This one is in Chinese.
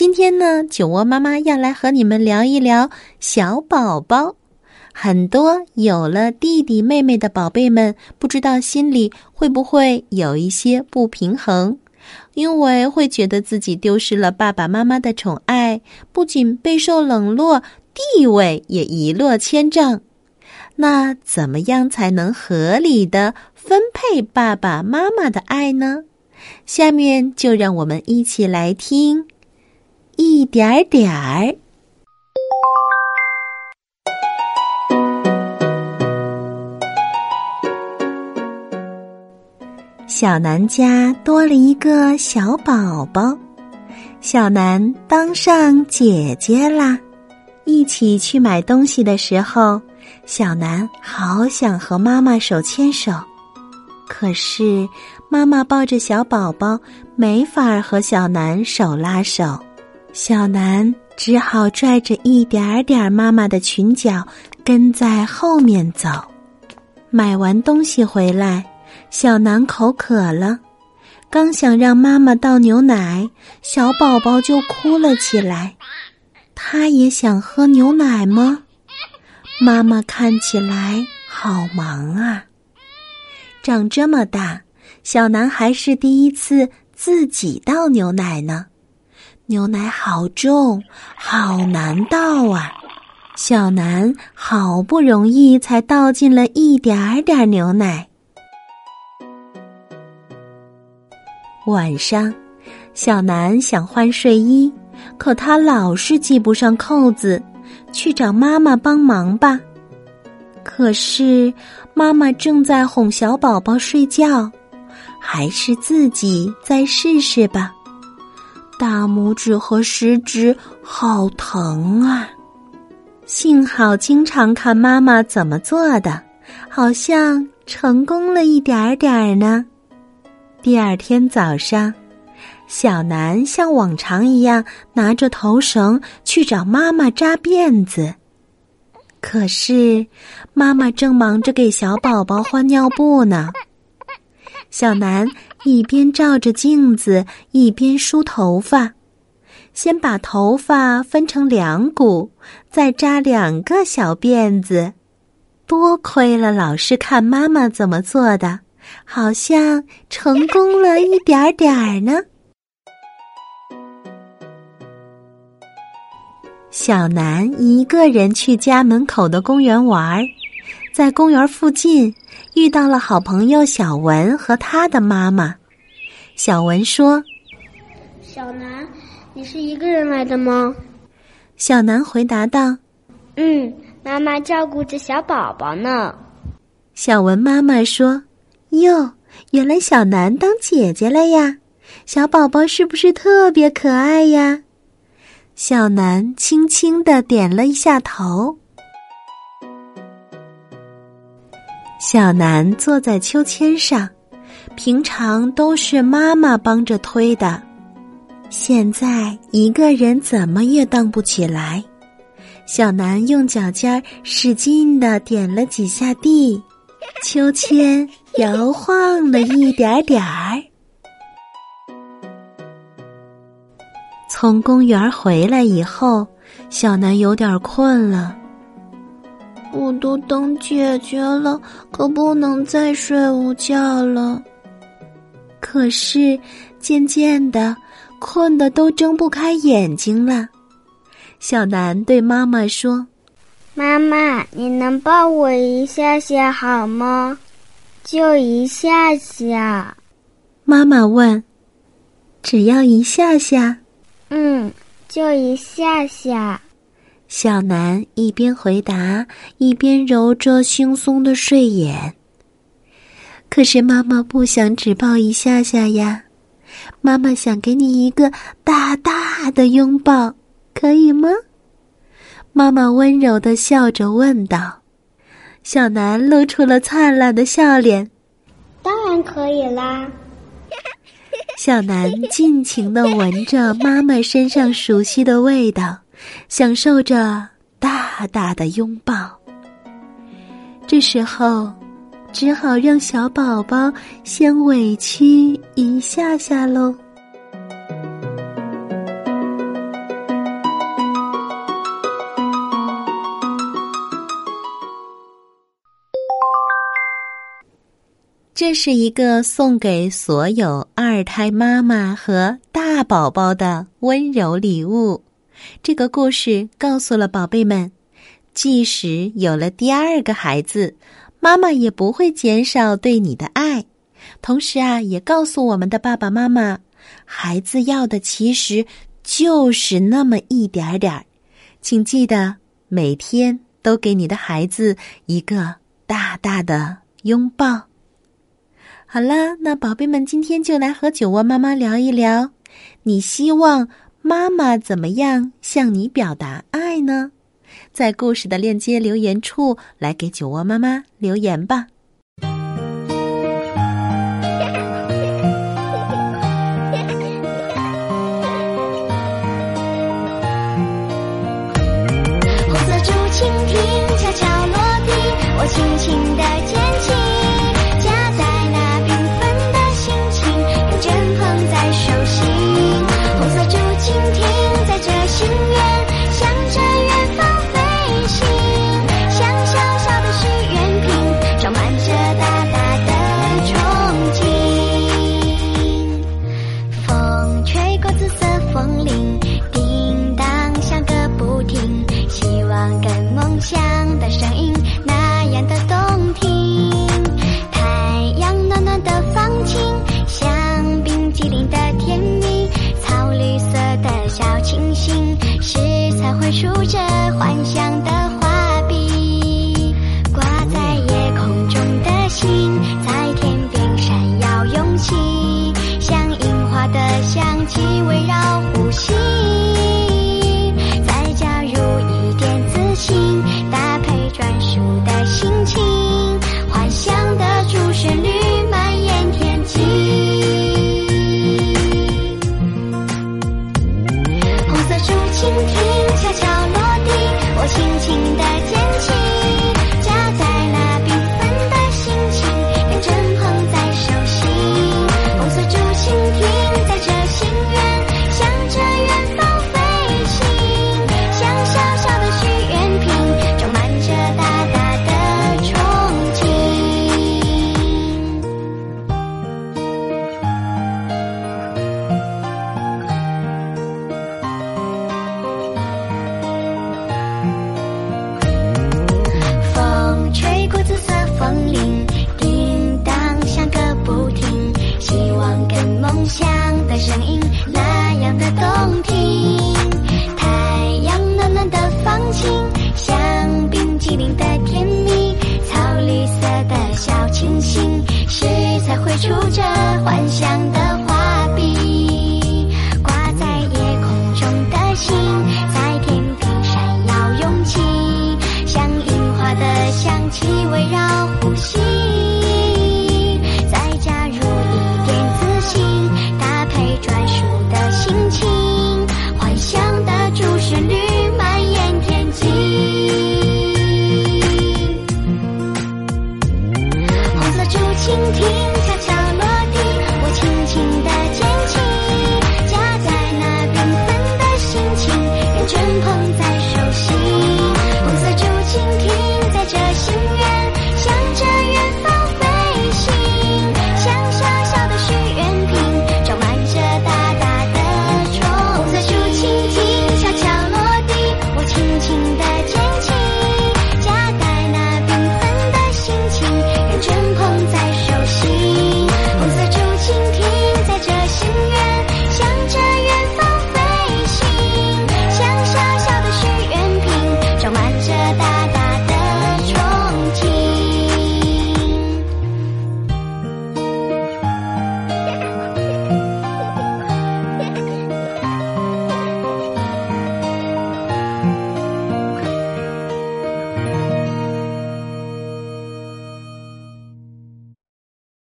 今天呢，酒窝妈妈要来和你们聊一聊小宝宝。很多有了弟弟妹妹的宝贝们，不知道心里会不会有一些不平衡，因为会觉得自己丢失了爸爸妈妈的宠爱，不仅备受冷落，地位也一落千丈。那怎么样才能合理的分配爸爸妈妈的爱呢？下面就让我们一起来听一点点儿。小南家多了一个小宝宝，小南当上姐姐啦。一起去买东西的时候，小南好想和妈妈手牵手，可是妈妈抱着小宝宝，没法和小南手拉手。小南只好拽着一点点妈妈的裙角，跟在后面走。买完东西回来。小南口渴了，刚想让妈妈倒牛奶，小宝宝就哭了起来。他也想喝牛奶吗？妈妈看起来好忙啊。长这么大，小南还是第一次自己倒牛奶呢。牛奶好重，好难倒啊！小南好不容易才倒进了一点点牛奶。晚上，小南想换睡衣，可他老是系不上扣子，去找妈妈帮忙吧。可是妈妈正在哄小宝宝睡觉，还是自己再试试吧。大拇指和食指好疼啊！幸好经常看妈妈怎么做的，好像成功了一点点呢。第二天早上，小南像往常一样拿着头绳去找妈妈扎辫子。可是，妈妈正忙着给小宝宝换尿布呢。小南一边照着镜子，一边梳头发。先把头发分成两股，再扎两个小辫子。多亏了老师看妈妈怎么做的。好像成功了一点点儿呢。小南一个人去家门口的公园玩儿，在公园附近遇到了好朋友小文和他的妈妈。小文说：“小南，你是一个人来的吗？”小南回答道：“嗯，妈妈照顾着小宝宝呢。”小文妈妈说。哟，原来小南当姐姐了呀！小宝宝是不是特别可爱呀？小南轻轻的点了一下头。小南坐在秋千上，平常都是妈妈帮着推的，现在一个人怎么也荡不起来。小南用脚尖使劲的点了几下地。秋千摇晃了一点点儿。从公园回来以后，小南有点困了。我都等姐姐了，可不能再睡午觉了。可是渐渐的，困得都睁不开眼睛了。小南对妈妈说。妈妈，你能抱我一下下好吗？就一下下。妈妈问：“只要一下下？”“嗯，就一下下。”小南一边回答，一边揉着惺忪的睡眼。可是妈妈不想只抱一下下呀，妈妈想给你一个大大的拥抱，可以吗？妈妈温柔的笑着问道。小南露出了灿烂的笑脸。当然可以啦。小南尽情的闻着妈妈身上熟悉的味道，享受着大大的拥抱。这时候，只好让小宝宝先委屈一下下喽。这是一个送给所有二胎妈妈和大宝宝的温柔礼物。这个故事告诉了宝贝们，即使有了第二个孩子，妈妈也不会减少对你的爱。同时啊，也告诉我们的爸爸妈妈，孩子要的其实就是那么一点点儿。请记得每天都给你的孩子一个大大的拥抱。好了，那宝贝们，今天就来和酒窝妈妈聊一聊，你希望妈妈怎么样向你表达爱呢？在故事的链接留言处来给酒窝妈妈留言吧。